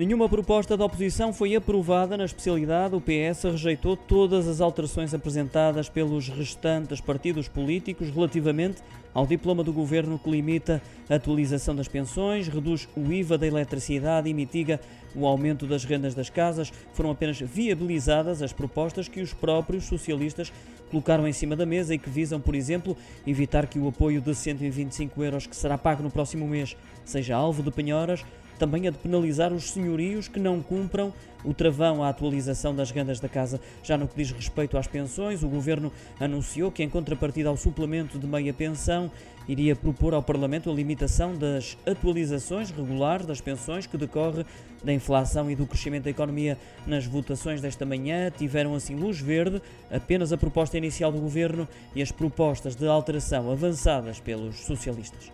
Nenhuma proposta da oposição foi aprovada na especialidade. O PS rejeitou todas as alterações apresentadas pelos restantes partidos políticos relativamente ao diploma do governo que limita a atualização das pensões, reduz o IVA da eletricidade e mitiga o aumento das rendas das casas. Foram apenas viabilizadas as propostas que os próprios socialistas colocaram em cima da mesa e que visam, por exemplo, evitar que o apoio de 125 euros que será pago no próximo mês seja alvo de penhoras, também a de penalizar os senhorios que não cumpram o travão à atualização das rendas da casa. Já no que diz respeito às pensões, o Governo anunciou que, em contrapartida ao suplemento de meia pensão, iria propor ao Parlamento a limitação das atualizações regulares das pensões que decorre da inflação e do crescimento da economia. Nas votações desta manhã tiveram assim luz verde apenas a proposta inicial do Governo e as propostas de alteração avançadas pelos socialistas.